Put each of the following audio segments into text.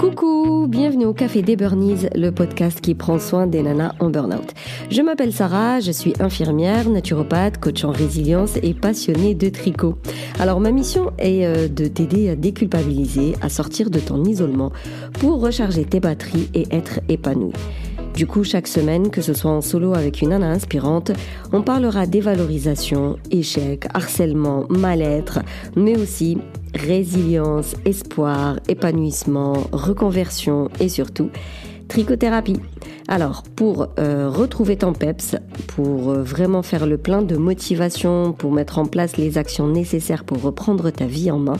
Coucou, bienvenue au Café des Burnies, le podcast qui prend soin des nanas en burn-out. Je m'appelle Sarah, je suis infirmière, naturopathe, coach en résilience et passionnée de tricot. Alors ma mission est euh, de t'aider à déculpabiliser, à sortir de ton isolement pour recharger tes batteries et être épanouie. Du coup, chaque semaine, que ce soit en solo avec une nana inspirante, on parlera dévalorisation, échec, harcèlement, mal-être, mais aussi résilience, espoir, épanouissement, reconversion et surtout trichothérapie. Alors, pour euh, retrouver ton PEPS, pour euh, vraiment faire le plein de motivation, pour mettre en place les actions nécessaires pour reprendre ta vie en main,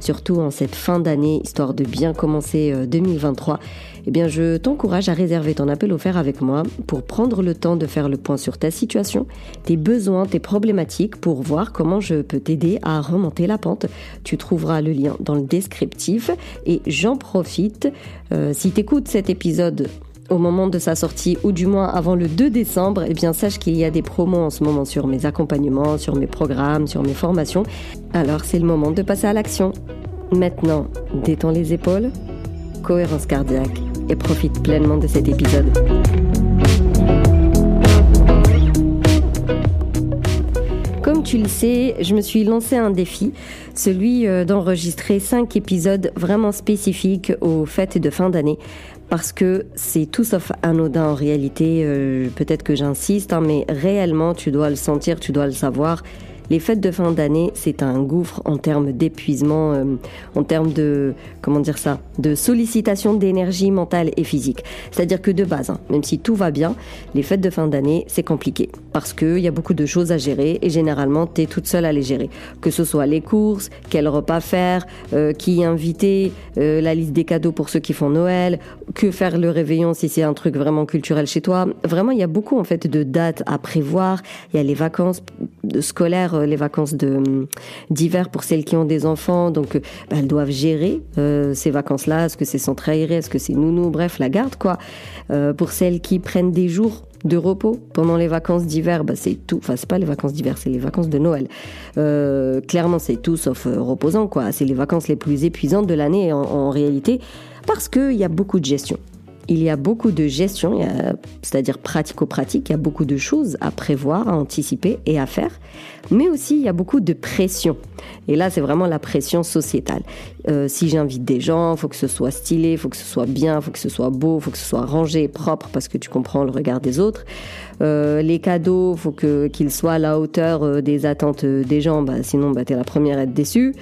surtout en cette fin d'année, histoire de bien commencer 2023, euh, eh bien, je t'encourage à réserver ton appel offert avec moi pour prendre le temps de faire le point sur ta situation, tes besoins, tes problématiques pour voir comment je peux t'aider à remonter la pente. Tu trouveras le lien dans le descriptif et j'en profite. Euh, si tu écoutes cet épisode au moment de sa sortie ou du moins avant le 2 décembre, eh bien sache qu'il y a des promos en ce moment sur mes accompagnements, sur mes programmes, sur mes formations. Alors c'est le moment de passer à l'action. Maintenant, détends les épaules, cohérence cardiaque et profite pleinement de cet épisode. Comme tu le sais, je me suis lancé un défi, celui euh, d'enregistrer 5 épisodes vraiment spécifiques aux fêtes de fin d'année parce que c'est tout sauf anodin en réalité. Euh, peut-être que j'insiste, hein, mais réellement, tu dois le sentir, tu dois le savoir. Les fêtes de fin d'année, c'est un gouffre en termes d'épuisement, euh, en termes de, comment dire ça, de sollicitation d'énergie mentale et physique. C'est-à-dire que de base, hein, même si tout va bien, les fêtes de fin d'année, c'est compliqué parce qu'il y a beaucoup de choses à gérer et généralement, tu es toute seule à les gérer. Que ce soit les courses, quel repas faire, euh, qui inviter, euh, la liste des cadeaux pour ceux qui font Noël, que faire le réveillon si c'est un truc vraiment culturel chez toi. Vraiment, il y a beaucoup en fait de dates à prévoir. Il y a les vacances scolaires euh, les vacances de d'hiver pour celles qui ont des enfants, donc euh, bah, elles doivent gérer euh, ces vacances-là. Est-ce que c'est centre aéré, est-ce que c'est nounou, bref, la garde quoi. pour celles qui prennent des jours de repos pendant les vacances d'hiver, bah c'est tout. Enfin, c'est pas les vacances d'hiver, c'est les vacances de Noël. clairement, c'est tout sauf reposant, quoi. C'est les vacances les plus épuisantes de l'année en, en réalité, parce qu'il y a beaucoup de gestion il y a beaucoup de gestion, c'est-à-dire pratico-pratique, il y a beaucoup de choses à prévoir, à anticiper et à faire, mais aussi il y a beaucoup de pression. Et là, c'est vraiment la pression sociétale. Euh, si j'invite des gens, faut que ce soit stylé, faut que ce soit bien, faut que ce soit beau, faut que ce soit rangé, propre, parce que tu comprends le regard des autres. Euh, les cadeaux, faut que qu'ils soient à la hauteur euh, des attentes des gens, bah, sinon bah, tu es la première à être déçue.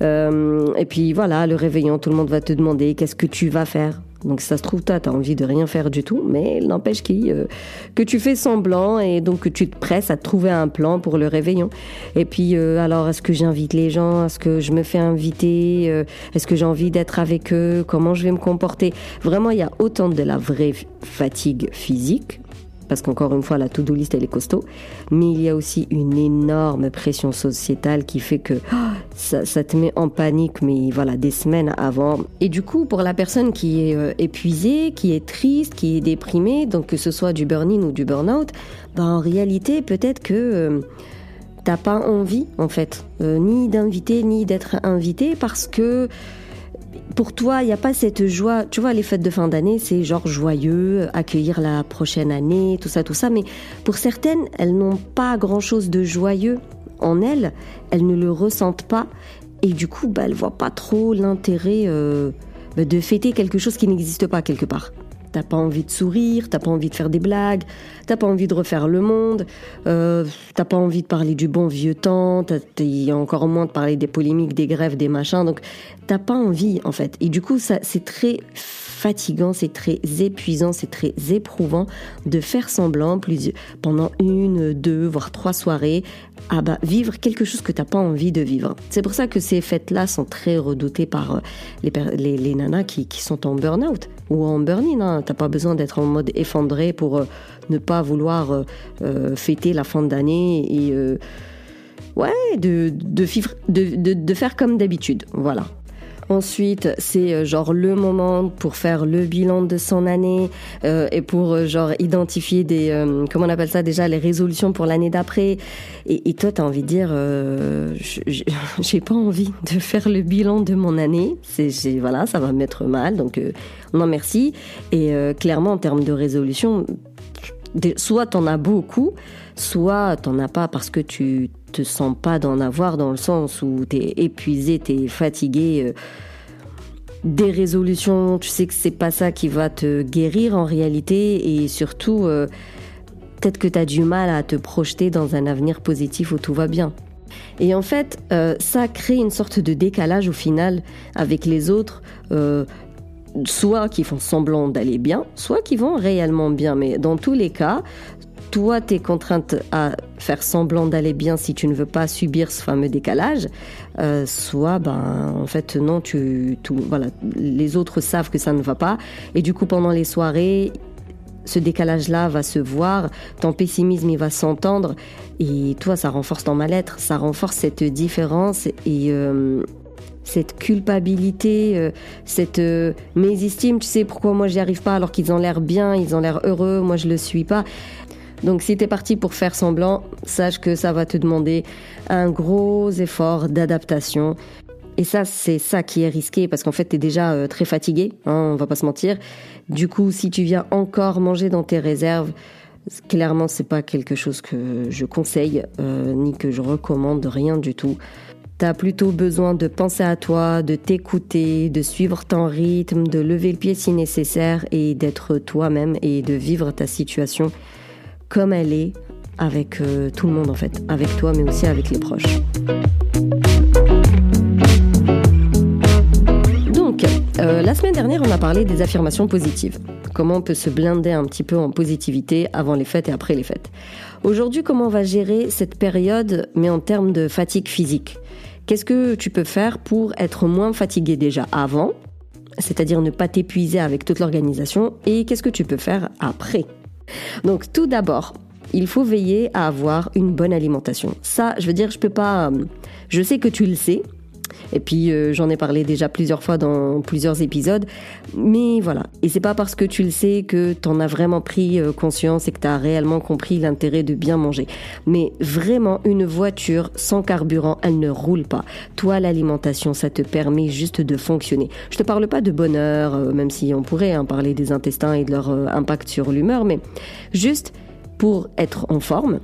et puis voilà, le réveillon, tout le monde va te demander qu'est-ce que tu vas faire? Donc ça se trouve, toi, tu as envie de rien faire du tout, mais n'empêche euh, que tu fais semblant et donc que tu te presses à trouver un plan pour le réveillon. Et puis, euh, alors, est-ce que j'invite les gens? Est-ce que je me fais inviter? Euh, Est-ce que j'ai envie d'être avec eux? Comment je vais me comporter? Vraiment, il y a autant de la vraie fatigue physique parce qu'encore une fois, la to-do list, elle est costaud. Mais il y a aussi une énorme pression sociétale qui fait que oh, ça, te met en panique, mais voilà, des semaines avant. Et du coup, pour la personne qui est euh, épuisée, qui est triste, qui est déprimée, donc que ce soit du burn-in ou du burn-out, ben, en réalité, peut-être que... Euh, t'as pas envie en fait, euh, ni d'inviter ni d'être invité parce que pour toi, il n'y a pas cette joie. Tu vois, les fêtes de fin d'année, c'est genre joyeux, accueillir la prochaine année, tout ça, tout ça. Mais pour certaines, elles n'ont pas grand-chose de joyeux en elles. Elles ne le ressentent pas. Et du coup, bah, elles voient pas trop l'intérêt euh, bah, de fêter quelque chose qui n'existe pas quelque part. T'as pas envie de sourire, t'as pas envie de faire des blagues, t'as pas envie de refaire le monde, euh, t'as pas envie de parler du bon vieux temps, a encore moins de parler des polémiques, des grèves, des machins, donc t'as pas envie en fait. Et du coup, ça c'est très fatigant, c'est très épuisant, c'est très éprouvant de faire semblant plus, pendant une, deux, voire trois soirées à bah, vivre quelque chose que t'as pas envie de vivre. C'est pour ça que ces fêtes-là sont très redoutées par euh, les, les, nanas qui, qui, sont en burn-out ou en burn-in. Hein. T'as pas besoin d'être en mode effondré pour euh, ne pas vouloir euh, fêter la fin d'année et ouais, de, de, de, de faire comme d'habitude. Voilà. Ensuite, c'est euh, genre le moment pour faire le bilan de son année euh, et pour euh, genre identifier des comment on appelle ça déjà les résolutions pour l'année d'après. Et, et, toi, t'as envie de dire, j'ai pas envie de faire le bilan de mon année. C'est voilà, ça va me mettre mal. Donc non merci. Et clairement, en termes de résolution, soit t'en as beaucoup, soit t'en as pas parce que tu te sens pas d'en avoir dans le sens où t'es épuisé, t'es fatigué. Euh, des résolutions, tu sais que c'est pas ça qui va te guérir en réalité et surtout euh, peut-être que tu as du mal à te projeter dans un avenir positif où tout va bien. Et en fait, euh, ça crée une sorte de décalage au final avec les autres, soit qui font semblant d'aller bien, soit qui vont réellement bien. Mais dans tous les cas, toi, tu es contrainte à faire semblant d'aller bien si tu ne veux pas subir ce fameux décalage, euh, soit, ben, en fait, non, tu, voilà, les autres savent que ça ne va pas, et du coup, pendant les soirées, ce décalage-là va se voir, ton pessimisme, il va s'entendre, et toi, ça renforce ton mal-être, ça renforce cette différence, et euh, cette culpabilité, euh, cette mésestime, tu sais pourquoi moi j'y arrive pas alors qu'ils ont l'air bien, ils ont l'air heureux, moi je le suis pas. Donc si tu es parti pour faire semblant, sache que ça va te demander un gros effort d'adaptation. Et ça, c'est ça qui est risqué parce qu'en fait, tu es déjà euh, très fatigué, hein, on va pas se mentir. Du coup, si tu viens encore manger dans tes réserves, clairement, c'est pas quelque chose que je conseille euh, ni que je recommande, rien du tout. Tu as plutôt besoin de penser à toi, de t'écouter, de suivre ton rythme, de lever le pied si nécessaire et d'être toi-même et de vivre ta situation comme elle est avec euh, tout le monde en fait, avec toi mais aussi avec les proches. Donc, euh, la semaine dernière, on a parlé des affirmations positives. Comment on peut se blinder un petit peu en positivité avant les fêtes et après les fêtes. Aujourd'hui, comment on va gérer cette période, mais en termes de fatigue physique? Qu'est-ce que tu peux faire pour être moins fatigué déjà avant, c'est-à-dire ne pas t'épuiser avec toute l'organisation, et qu'est-ce que tu peux faire après? Donc tout d'abord, il faut veiller à avoir une bonne alimentation. Ça, je veux dire, je peux pas. Euh, je sais que tu le sais. Et puis euh, j'en ai parlé déjà plusieurs fois dans plusieurs épisodes, mais voilà. Et c'est pas parce que tu le sais que tu en as vraiment pris euh, conscience et que tu as réellement compris l'intérêt de bien manger. Mais vraiment, une voiture sans carburant, elle ne roule pas. Toi, l'alimentation, ça te permet juste de fonctionner. Je te parle pas de bonheur, même si on pourrait hein, parler des intestins et de leur impact sur l'humeur, mais juste pour être en forme,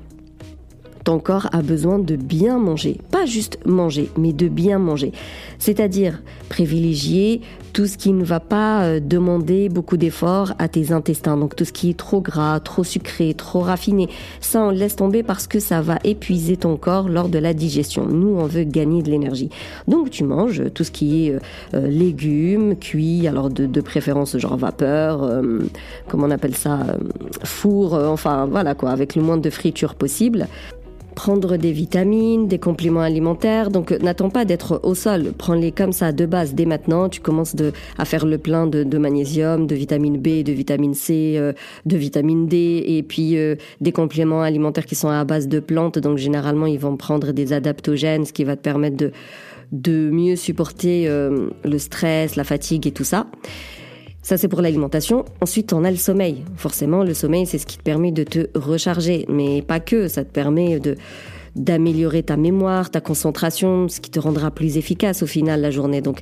ton corps a besoin de bien manger. Pas juste manger, mais de bien manger. C'est-à-dire privilégier tout ce qui ne va pas euh, demander beaucoup d'efforts à tes intestins. Donc tout ce qui est trop gras, trop sucré, trop raffiné. Ça, on laisse tomber parce que ça va épuiser ton corps lors de la digestion. Nous, on veut gagner de l'énergie. Donc tu manges tout ce qui est euh, euh, légumes, cuits, alors de, préférence genre vapeur, comment on appelle ça, four, enfin voilà quoi, avec le moins de friture possible prendre des vitamines, des compléments alimentaires. Donc n'attends pas d'être au sol, prends-les comme ça de base dès maintenant. Tu commences à faire le plein de, de magnésium, de vitamine B, de vitamine C, euh, de vitamine D, et puis euh, des compléments alimentaires qui sont à base de plantes. Donc généralement ils vont prendre des adaptogènes, ce qui va te permettre de de mieux supporter euh, le stress, la fatigue et tout ça. Ça, c'est pour l'alimentation. Ensuite, on a le sommeil. Forcément, le sommeil, c'est ce qui te permet de te recharger. Mais pas que. Ça te permet de, d'améliorer ta mémoire, ta concentration, ce qui te rendra plus efficace au final la journée. Donc,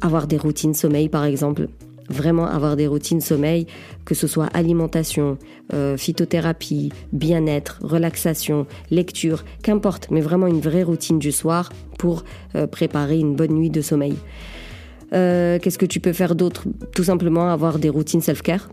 avoir des routines sommeil, par exemple. Vraiment avoir des routines sommeil, que ce soit alimentation, euh, phytothérapie, bien-être, relaxation, lecture, qu'importe, mais vraiment une vraie routine du soir pour euh, préparer une bonne nuit de sommeil. Euh, qu'est-ce que tu peux faire d'autre? Tout simplement avoir des routines self-care.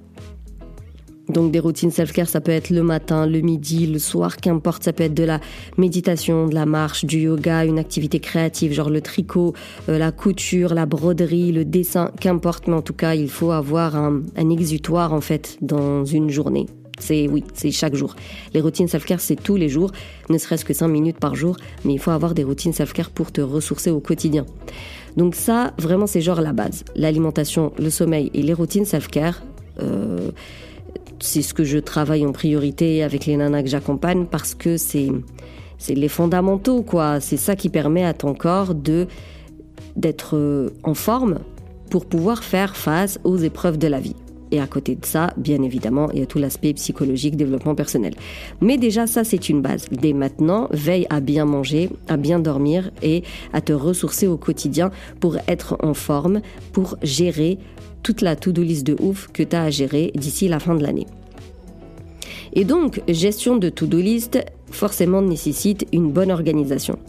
Donc des routines self-care, ça peut être le matin, le midi, le soir, qu'importe, ça peut être de la méditation, de la marche, du yoga, une activité créative, genre le tricot, euh, la couture, la broderie, le dessin, qu'importe, mais en tout cas, il faut avoir un, exutoire en fait dans une journée. C'est oui, c'est chaque jour. Les routines self-care, c'est tous les jours, ne serait-ce que 5 minutes par jour, mais il faut avoir des routines self-care pour te ressourcer au quotidien. Donc ça, vraiment, c'est genre la base. L'alimentation, le sommeil et les routines self-care. Euh, c'est ce que je travaille en priorité avec les nanas que j'accompagne parce que c'est c'est les fondamentaux quoi. C'est ça qui permet à ton corps de d'être euh, en forme pour pouvoir faire face aux épreuves de la vie. Et à côté de ça, bien évidemment, il y a tout l'aspect psychologique, développement personnel. Mais déjà, ça, c'est une base. Dès maintenant, veille à bien manger, à bien dormir et à te ressourcer au quotidien pour être en forme, pour gérer toute la to-do list de ouf que tu as à gérer d'ici la fin de l'année. Et donc, gestion de to-do list forcément nécessite une bonne organisation.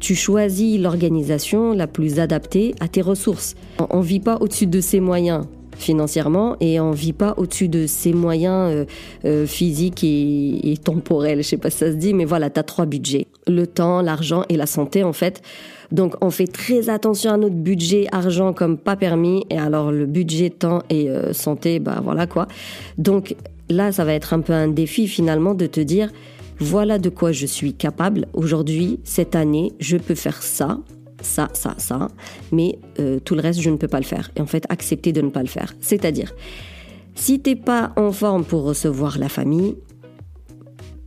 Tu choisis l'organisation la plus adaptée à tes ressources. On ne vit pas au-dessus de ses moyens financièrement et on vit pas au-dessus de ses moyens euh, euh, physiques et, temporels. Je sais pas si ça se dit, mais voilà, tu as trois budgets. Le temps, l'argent et la santé en fait. Donc on fait très attention à notre budget argent comme pas permis et alors le budget temps et euh, santé, bah voilà quoi. Donc là, ça va être un peu un défi finalement de te dire, voilà de quoi je suis capable. Aujourd'hui, cette année, je peux faire ça, ça, ça, ça, mais euh, tout le reste, je ne peux pas le faire. Et en fait, accepter de ne pas le faire. C'est-à-dire, si t'es pas en forme pour recevoir la famille,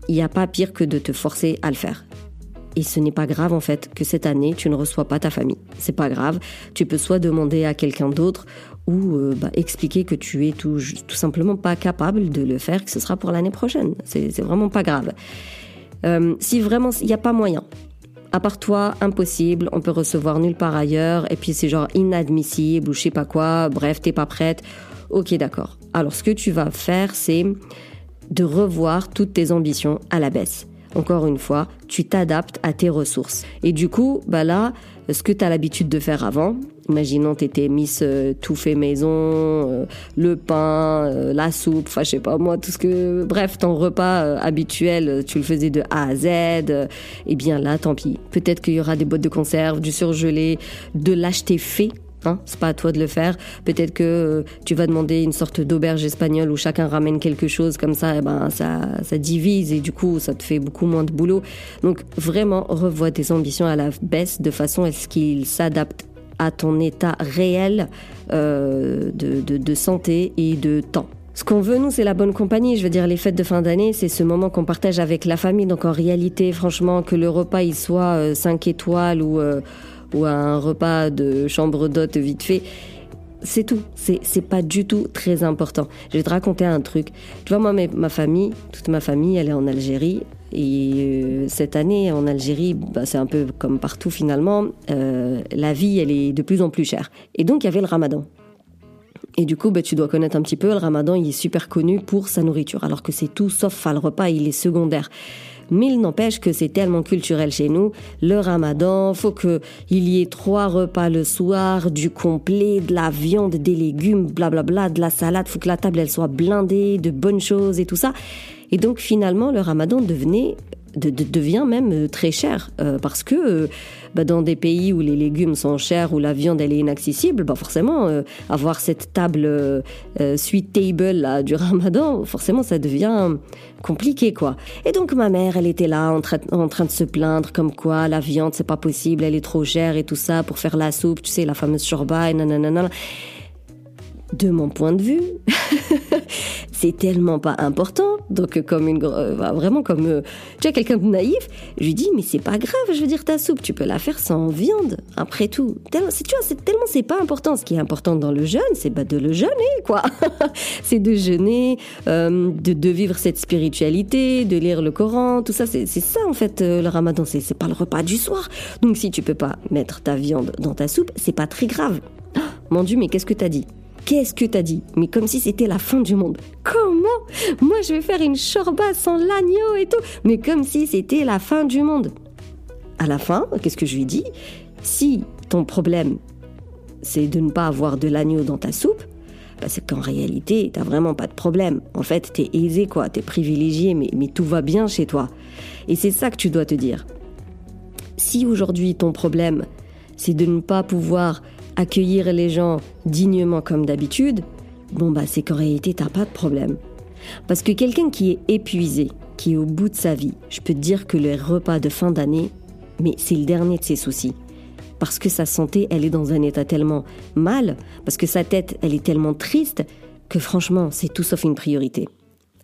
il n'y a pas pire que de te forcer à le faire. Et ce n'est pas grave en fait que cette année tu ne reçois pas ta famille. C'est pas grave. Tu peux soit demander à quelqu'un d'autre ou euh, bah, expliquer que tu es tout, simplement pas capable de le faire, que ce sera pour l'année prochaine. C'est vraiment pas grave. Euh, si vraiment il n'y a pas moyen, à part toi, impossible, on peut recevoir nulle part ailleurs, et puis c'est genre inadmissible ou je sais pas quoi, bref, t'es pas prête. Ok, d'accord. Alors ce que tu vas faire, c'est de revoir toutes tes ambitions à la baisse encore une fois, tu t'adaptes à tes ressources. Et du coup, bah là, ce que tu as l'habitude de faire avant, imaginons tu étais Miss euh, tout fait maison, euh, le pain, euh, la soupe, enfin je sais pas moi, tout ce que... Bref, ton repas habituel, tu le faisais de A à Z, eh bien là, tant pis. Peut-être qu'il y aura des boîtes de conserve, du surgelé, de l'acheter fait Hein, c'est pas à toi de le faire. Peut-être que euh, tu vas demander une sorte d'auberge espagnole où chacun ramène quelque chose comme ça, et eh ben ça, ça divise et du coup ça te fait beaucoup moins de boulot. Donc vraiment revois tes ambitions à la baisse de façon à ce qu'ils s'adaptent à ton état réel euh, de, santé et de temps. Ce qu'on veut, nous, c'est la bonne compagnie. Je veux dire, les fêtes de fin d'année, c'est ce moment qu'on partage avec la famille. Donc, en réalité, franchement, que le repas, il soit 5 euh, étoiles ou, ou à un repas de chambre d'hôte vite fait. C'est tout. C'est, pas du tout très important. Je vais te raconter un truc. Tu vois, moi, ma famille, toute ma famille, elle est en Algérie. Et euh, cette année, en Algérie, bah, c'est un peu comme partout finalement. Euh, la vie, elle est de plus en plus chère. Et donc, il y avait le ramadan. Et du coup, bah, tu dois connaître un petit peu, le ramadan, il est super connu pour sa nourriture, alors que c'est tout sauf, le repas, il est secondaire. Mais il n'empêche que c'est tellement culturel chez nous. Le ramadan, faut qu'il y ait trois repas le soir, du complet, de la viande, des légumes, blablabla, bla bla, de la salade. Faut que la table, elle soit blindée de bonnes choses et tout ça. Et donc finalement, le ramadan devenait de, devient même euh, très cher euh, parce que euh, bah, dans des pays où les légumes sont chers, où la viande elle est inaccessible, bah forcément avoir cette table sweet table là, du ramadan, forcément ça devient compliqué quoi. Et donc ma mère elle était là en, en train de se plaindre comme quoi la viande c'est pas possible, elle est trop chère et tout ça pour faire la soupe, tu sais la fameuse shorba et nanana de mon point de vue, c'est tellement pas important. Donc, comme une, euh, vraiment comme, euh, tu as quelqu'un de naïf, je lui dis, mais c'est pas grave, je veux dire, ta soupe, tu peux la faire sans viande. Après tout, tu vois, c'est tellement c'est pas important. Ce qui est important dans le jeûne, c'est bah, de le jeûner, quoi. c'est de jeûner, euh, de, vivre cette spiritualité, de lire le Coran, tout ça. C'est ça, en fait, le ramadan. C'est pas le repas du soir. Donc, si tu peux pas mettre ta viande dans ta soupe, c'est pas très grave. mon Dieu, mais qu'est-ce que t'as dit? Qu'est-ce que t'as dit Mais comme si c'était la fin du monde. Comment Moi, je vais faire une shorba sans l'agneau et tout. Mais comme si c'était la fin du monde. À la fin, qu'est-ce que je lui dis Si ton problème, c'est de ne pas avoir de l'agneau dans ta soupe, bah c'est qu'en réalité, t'as vraiment pas de problème. En fait, t'es aisé, quoi. T'es privilégié, mais, mais tout va bien chez toi. Et c'est ça que tu dois te dire. Si aujourd'hui, ton problème, c'est de ne pas pouvoir accueillir les gens dignement comme d'habitude, bon bah c'est qu'en réalité t'as pas de problème. Parce que quelqu'un qui est épuisé, qui est au bout de sa vie, je peux te dire que le repas de fin d'année, mais c'est le dernier de ses soucis. Parce que sa santé, elle est dans un état tellement mal, parce que sa tête, elle est tellement triste, que franchement, c'est tout sauf une priorité.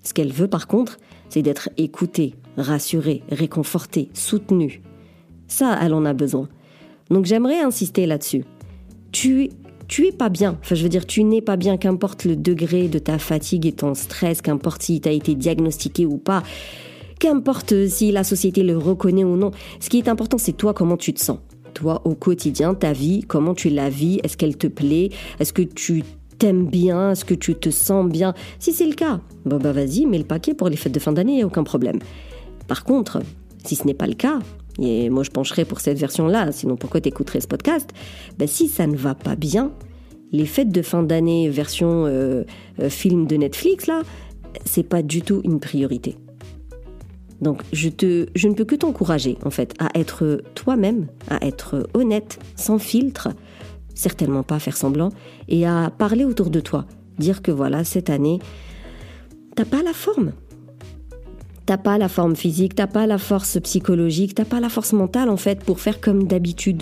Ce qu'elle veut par contre, c'est d'être écoutée, rassurée, réconfortée, soutenue. Ça, elle en a besoin. Donc j'aimerais insister là-dessus. Tu tu es pas bien. Enfin, je veux dire, tu n'es pas bien, qu'importe le degré de ta fatigue et ton stress, qu'importe si tu as été diagnostiqué ou pas, qu'importe si la société le reconnaît ou non. Ce qui est important, c'est toi, comment tu te sens. Toi, au quotidien, ta vie, comment tu la vis, est-ce qu'elle te plaît, est-ce que tu t'aimes bien, est-ce que tu te sens bien. Si c'est le cas, bon bah vas-y, mets le paquet pour les fêtes de fin d'année, aucun problème. Par contre, si ce n'est pas le cas, et moi je pencherai pour cette version-là, sinon pourquoi t'écouterais ce podcast? Ben, Si ça ne va pas bien, les fêtes de fin d'année version euh, euh, film de Netflix, là, c'est pas du tout une priorité. Donc je, te, je ne peux que t'encourager en fait à être toi-même, à être honnête, sans filtre, certainement pas faire semblant, et à parler autour de toi. Dire que voilà, cette année, t'as pas la forme. T'as pas la forme physique, t'as pas la force psychologique, t'as pas la force mentale en fait pour faire comme d'habitude.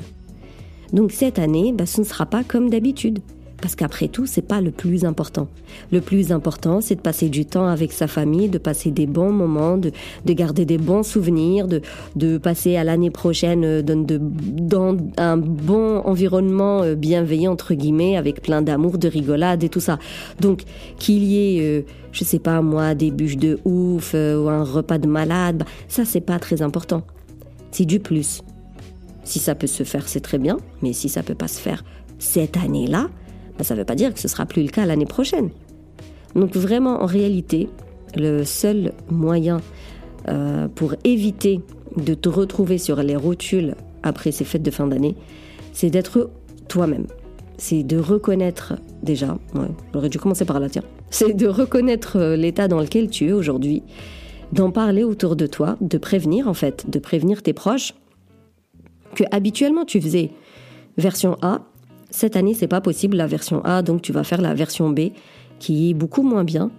Donc cette année, bah, ce ne sera pas comme d'habitude. Parce qu'après tout, c'est pas le plus important. Le plus important, c'est de passer du temps avec sa famille, de passer des bons moments, de, de garder des bons souvenirs, de, passer à l'année prochaine euh, dans, un bon environnement euh, bienveillant, entre guillemets, avec plein d'amour, de rigolade et tout ça. Donc, qu'il y ait, euh, je sais pas moi, des bûches de ouf ou un repas de malade, bah, ça, c'est pas très important. C'est du plus. Si ça peut se faire, c'est très bien, mais si ça peut pas se faire cette année-là, bah, ça ne veut pas dire que ce sera plus le cas l'année prochaine. Donc vraiment, en réalité, le seul moyen euh, pour éviter de te retrouver sur les rotules après ces fêtes de fin d'année, c'est d'être toi-même. C'est de reconnaître déjà, j'aurais dû commencer par là, tiens, c'est de reconnaître euh, l'état dans lequel tu es aujourd'hui, d'en parler autour de toi, de prévenir en fait, de prévenir tes proches que habituellement tu faisais version A cette année, c'est pas possible la version A, donc tu vas faire la version B, qui est beaucoup moins bien.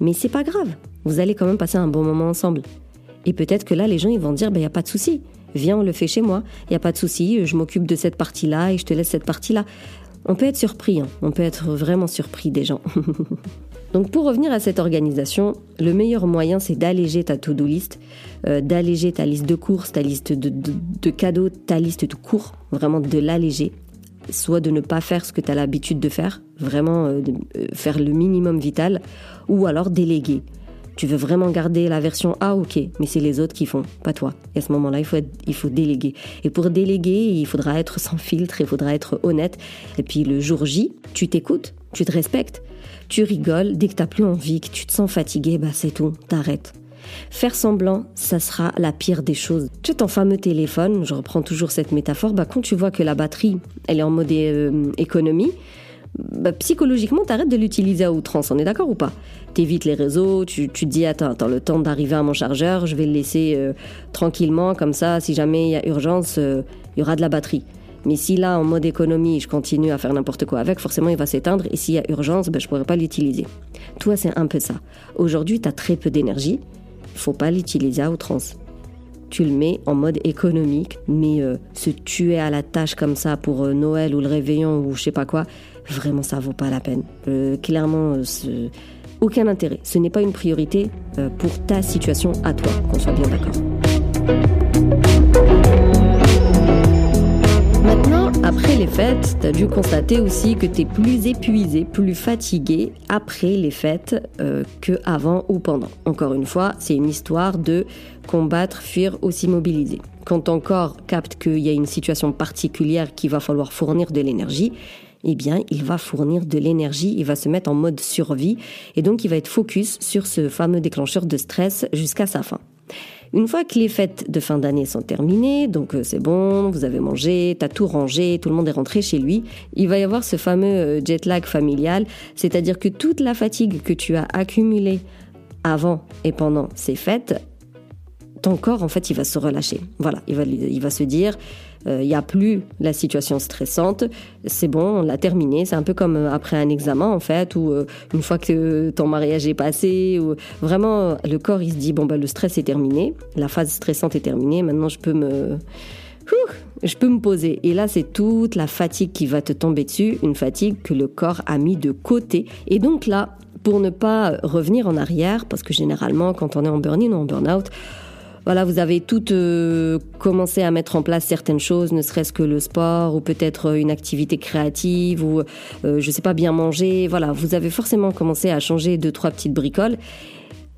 Mais c'est pas grave. Vous allez quand même passer un bon moment ensemble. Et peut-être que là, les gens, ils vont dire, ben, n'y a pas de souci. Viens, on le fait chez moi. N'y a pas de souci. Je m'occupe de cette partie-là et je te laisse cette partie-là. On peut être surpris. Hein. On peut être vraiment surpris des gens. Donc pour revenir à cette organisation, le meilleur moyen c'est d'alléger ta to-do list, euh, d'alléger ta liste de courses, ta liste de, de, cadeaux, ta liste de cours, vraiment de l'alléger soit de ne pas faire ce que tu as l'habitude de faire, vraiment euh, euh, faire le minimum vital, ou alors déléguer. Tu veux vraiment garder la version A, ok, mais c'est les autres qui font, pas toi. Et à ce moment-là, il faut, il faut déléguer. Et pour déléguer, il faudra être sans filtre, il faudra être honnête. Et puis le jour J, tu t'écoutes, tu te respectes, tu rigoles. Dès que tu n'as plus envie, que tu te sens fatigué, bah c'est tout, t'arrêtes. Faire semblant, ça sera la pire des choses. Tu as ton fameux téléphone, je reprends toujours cette métaphore, bah, quand tu vois que la batterie, elle est en mode euh, économie, bah, psychologiquement, t'arrêtes de l'utiliser à outrance, on est d'accord ou pas? T'évites les réseaux, tu, te dis, attends, attends, le temps d'arriver à mon chargeur, je vais le laisser euh, tranquillement, comme ça, si jamais il y a urgence, euh, il y aura de la batterie. Mais si là, en mode économie, je continue à faire n'importe quoi avec, forcément, il va s'éteindre. Et s'il y a urgence, ben, je ne pourrai pas l'utiliser. Toi, c'est un peu ça. Aujourd'hui, tu as très peu d'énergie faut pas l'utiliser à outrance. Tu le mets en mode économique, mais euh, se tuer à la tâche comme ça pour euh, Noël ou le réveillon ou je sais pas quoi, vraiment ça vaut pas la peine. Euh, clairement, aucun intérêt. Ce n'est pas une priorité pour ta situation à toi, qu'on soit bien d'accord. Après les fêtes, tu as dû constater aussi que tu es plus épuisé, plus fatigué après les fêtes euh, que avant ou pendant. Encore une fois, c'est une histoire de combattre, fuir ou s'immobiliser. Quand ton corps capte qu'il y a une situation particulière qu'il va falloir fournir de l'énergie, eh bien, il va fournir de l'énergie, il va se mettre en mode survie et donc il va être focus sur ce fameux déclencheur de stress jusqu'à sa fin. Une fois que les fêtes de fin d'année sont terminées, donc euh, c'est bon, vous avez mangé, t'as tout rangé, tout le monde est rentré chez lui, il va y avoir ce fameux euh, jet lag familial, c'est-à-dire que toute la fatigue que tu as accumulée avant et pendant ces fêtes, ton corps, en fait, il va se relâcher. Voilà, il va, il va se dire, euh, il n'y a plus la situation stressante, c'est bon, on l'a terminé. C'est un peu comme euh, après un examen, en fait, ou euh, une fois que ton mariage est passé, ou vraiment, le corps, il se dit, bon, bah, le stress est terminé, la phase stressante est terminée, maintenant je peux me... je peux me poser. Et là, c'est toute la fatigue qui va te tomber dessus, une fatigue que le corps a mis de côté. Et donc là, pour ne pas revenir en arrière, parce que généralement, quand on est en burn-in ou en burn-out, voilà, vous avez toutes euh, commencé à mettre en place certaines choses, ne serait-ce que le sport ou peut-être une activité créative ou euh, je sais pas bien manger. Voilà, vous avez forcément commencé à changer deux trois petites bricoles.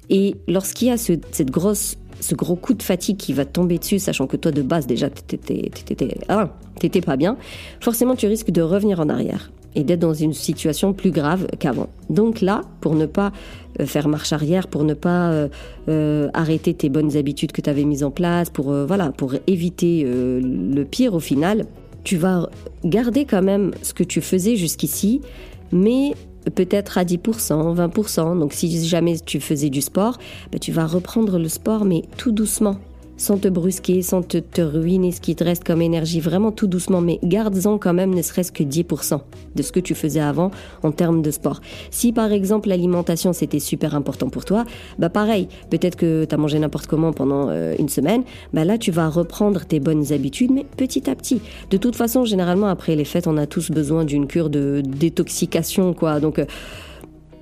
Et lorsqu'il y a ce, cette grosse ce gros coup de fatigue qui va tomber dessus, sachant que toi de base déjà t'étais pas bien, forcément tu risques de revenir en arrière et d'être dans une situation plus grave qu'avant. Donc là, pour ne pas euh, faire marche arrière, pour ne pas euh, euh, arrêter tes bonnes habitudes que tu avais mises en place, pour voilà, pour éviter le pire au final, tu vas garder quand même ce que tu faisais jusqu'ici, mais peut-être à 10%, 20%. Donc si jamais tu faisais du sport, bah, tu vas reprendre le sport, mais tout doucement sans te brusquer, sans te, ruiner ce qui te reste comme énergie, vraiment tout doucement, mais garde-en quand même ne serait-ce que 10% de ce que tu faisais avant en termes de sport. Si par exemple l'alimentation c'était super important pour toi, bah pareil, peut-être que tu as mangé n'importe comment pendant euh, une semaine, bah là tu vas reprendre tes bonnes habitudes, mais petit à petit. De toute façon, généralement après les fêtes, on a tous besoin d'une cure de détoxication, quoi. Donc euh,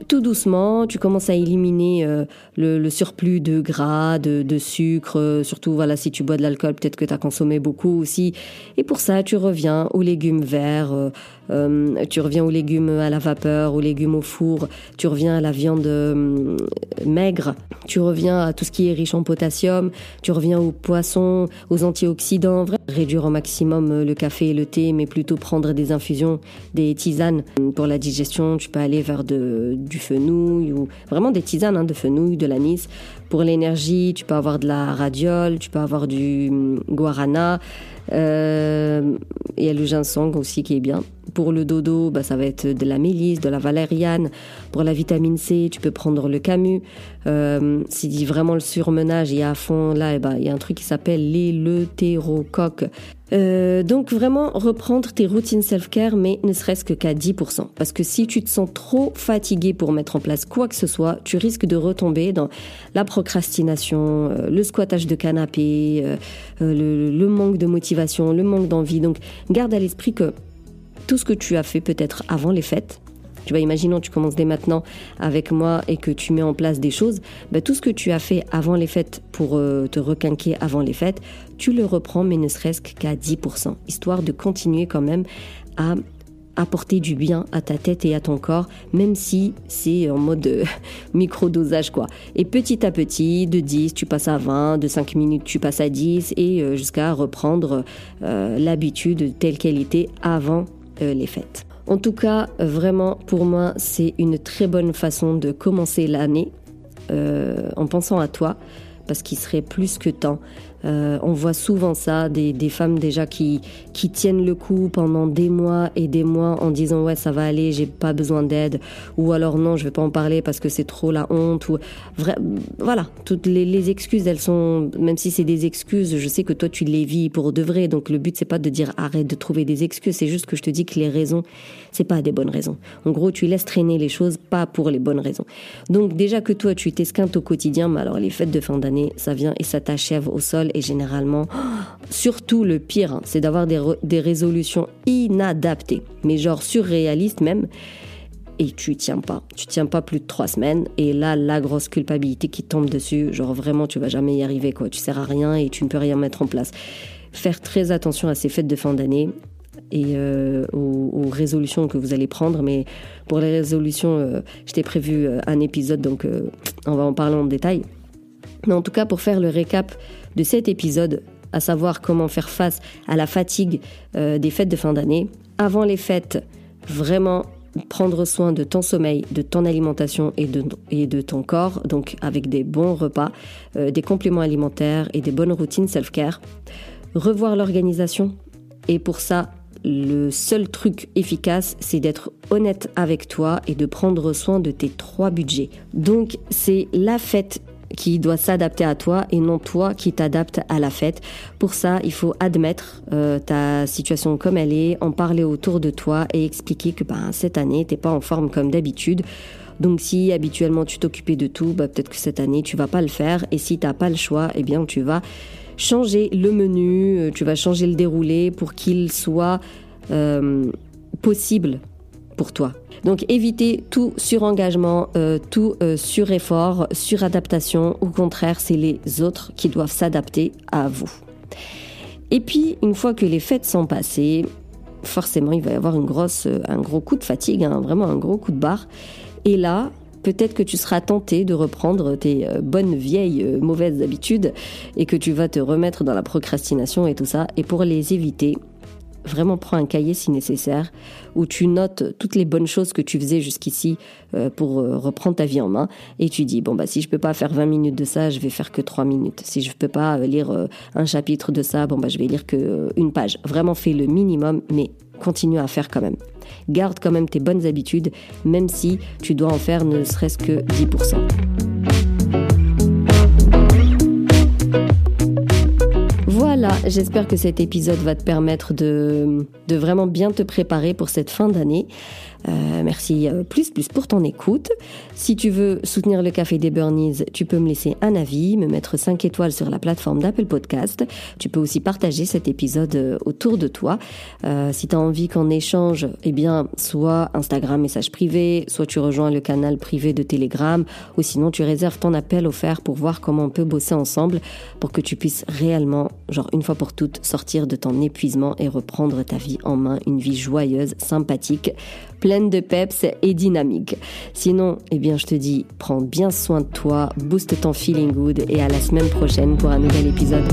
tout doucement, tu commences à éliminer euh, le, surplus de gras, de, sucre, euh, surtout voilà si tu bois de l'alcool, peut-être que tu as consommé beaucoup aussi. Et pour ça, tu reviens aux légumes verts, euh, euh, tu reviens aux légumes à la vapeur, aux légumes au four, tu reviens à la viande euh, maigre, tu reviens à tout ce qui est riche en potassium, tu reviens aux poissons, aux antioxydants. Réduire au maximum euh, le café et le thé, mais plutôt prendre des infusions, des tisanes. Pour la digestion, tu peux aller vers de, du fenouil ou vraiment des tisanes hein, de fenouil, de l'anis. Pour l'énergie, tu peux avoir de la radiole, tu peux avoir du hum, guarana. Euh, il y a le ginseng aussi qui est bien. Pour le dodo, bah, ça va être de la mélisse, de la valériane. Pour la vitamine C, tu peux prendre le camus. Euh, si vraiment le surmenage est à fond, là, eh ben, il y a un truc qui s'appelle l'éleutérocoque. Euh, donc vraiment reprendre tes routines self-care, mais ne serait-ce que qu'à 10%. Parce que si tu te sens trop fatigué pour mettre en place quoi que ce soit, tu risques de retomber dans la procrastination, euh, le squattage de canapé, euh, le, le manque de motivation, le manque d'envie. Donc garde à l'esprit que tout ce que tu as fait peut-être avant les fêtes, tu vois, imaginons tu commences dès maintenant avec moi et que tu mets en place des choses, bah, tout ce que tu as fait avant les fêtes pour euh, te requinquer avant les fêtes, tu le reprends, mais ne serait-ce qu'à 10%, histoire de continuer quand même à apporter du bien à ta tête et à ton corps, même si c'est en mode euh, micro-dosage quoi. Et petit à petit, de 10, tu passes à 20, de 5 minutes, tu passes à 10 et euh, jusqu'à reprendre l'habitude telle qu'elle était avant les fêtes. En tout cas, vraiment, pour moi, c'est une très bonne façon de commencer l'année euh, en pensant à toi, parce qu'il serait plus que temps euh, on voit souvent ça, des, femmes déjà qui, qui tiennent le coup pendant des mois et des mois en disant ouais ça va aller, j'ai pas besoin d'aide, ou alors non je vais pas en parler parce que c'est trop la honte, ou voilà, toutes les, excuses elles sont, même si c'est des excuses, je sais que toi tu les vis pour de vrai, donc le but c'est pas de dire arrête de trouver des excuses, c'est juste que je te dis que les raisons c'est pas des bonnes raisons. En gros tu laisses traîner les choses pas pour les bonnes raisons. Donc déjà que toi tu t'esquintes au quotidien, mais alors les fêtes de fin d'année ça vient et ça t'achève au sol et généralement, surtout le pire, hein, c'est d'avoir des, résolutions inadaptées, mais genre surréalistes même. Et tu tiens pas, tu tiens pas plus de trois semaines. Et là, la grosse culpabilité qui tombe dessus, genre vraiment, tu vas jamais y arriver, quoi. Tu sers à rien et tu ne peux rien mettre en place. Faire très attention à ces fêtes de fin d'année et euh, aux, résolutions que vous allez prendre. Mais pour les résolutions, euh, je t'ai prévu euh, un épisode, donc on va en parler en détail. Mais en tout cas, pour faire le récap de cet épisode, à savoir comment faire face à la fatigue euh, des fêtes de fin d'année, avant les fêtes, vraiment prendre soin de ton sommeil, de ton alimentation et de, et de ton corps, donc avec des bons repas, euh, des compléments alimentaires et des bonnes routines self-care. Revoir l'organisation. Et pour ça, le seul truc efficace, c'est d'être honnête avec toi et de prendre soin de tes trois budgets. Donc, c'est la fête qui doit s'adapter à toi et non toi qui t'adapte à la fête. Pour ça, il faut admettre euh, ta situation comme elle est, en parler autour de toi et expliquer que ben, cette année, t'es pas en forme comme d'habitude. Donc si habituellement tu t'occupais de tout, bah, peut-être que cette année tu vas pas le faire. Et si t'as pas le choix, eh bien tu vas changer le menu, euh, tu vas changer le déroulé pour qu'il soit euh, possible pour toi. Donc évitez tout surengagement, euh, tout euh, sur-effort, suradaptation. Au contraire, c'est les autres qui doivent s'adapter à vous. Et puis, une fois que les fêtes sont passées, forcément, il va y avoir euh, un gros coup de fatigue, hein, vraiment un gros coup de barre. Et là, peut-être que tu seras tenté de reprendre tes euh, bonnes vieilles mauvaises habitudes et que tu vas te remettre dans la procrastination et tout ça. Et pour les éviter, vraiment prends un cahier si nécessaire où tu notes toutes les bonnes choses que tu faisais jusqu'ici euh, pour reprendre ta vie en main et tu dis bon bah si je peux pas faire 20 minutes de ça, je vais faire que 3 minutes. Si je peux pas lire un chapitre de ça, bon bah je vais lire que une page. Vraiment fais le minimum mais continue à faire quand même. Garde quand même tes bonnes habitudes, même si tu dois en faire ne serait-ce que 10%. Voilà, j'espère que cet épisode va te permettre de, de vraiment bien te préparer pour cette fin d'année. Euh, merci euh, plus plus pour ton écoute. Si tu veux soutenir le Café des Burnies, tu peux me laisser un avis, me mettre 5 étoiles sur la plateforme d'Apple Podcast. Tu peux aussi partager cet épisode euh, autour de toi. si tu as envie qu'on échange, eh bien, soit Instagram message privé, soit tu rejoins le canal privé de Telegram, ou sinon tu réserves ton appel offert pour voir comment on peut bosser ensemble pour que tu puisses réellement, genre une fois pour toutes, sortir de ton épuisement et reprendre ta vie en main, une vie joyeuse, sympathique, pleine de peps et dynamique. Sinon, eh bien, je te dis, prends bien soin de toi, booste ton feeling good et à la semaine prochaine pour un nouvel épisode.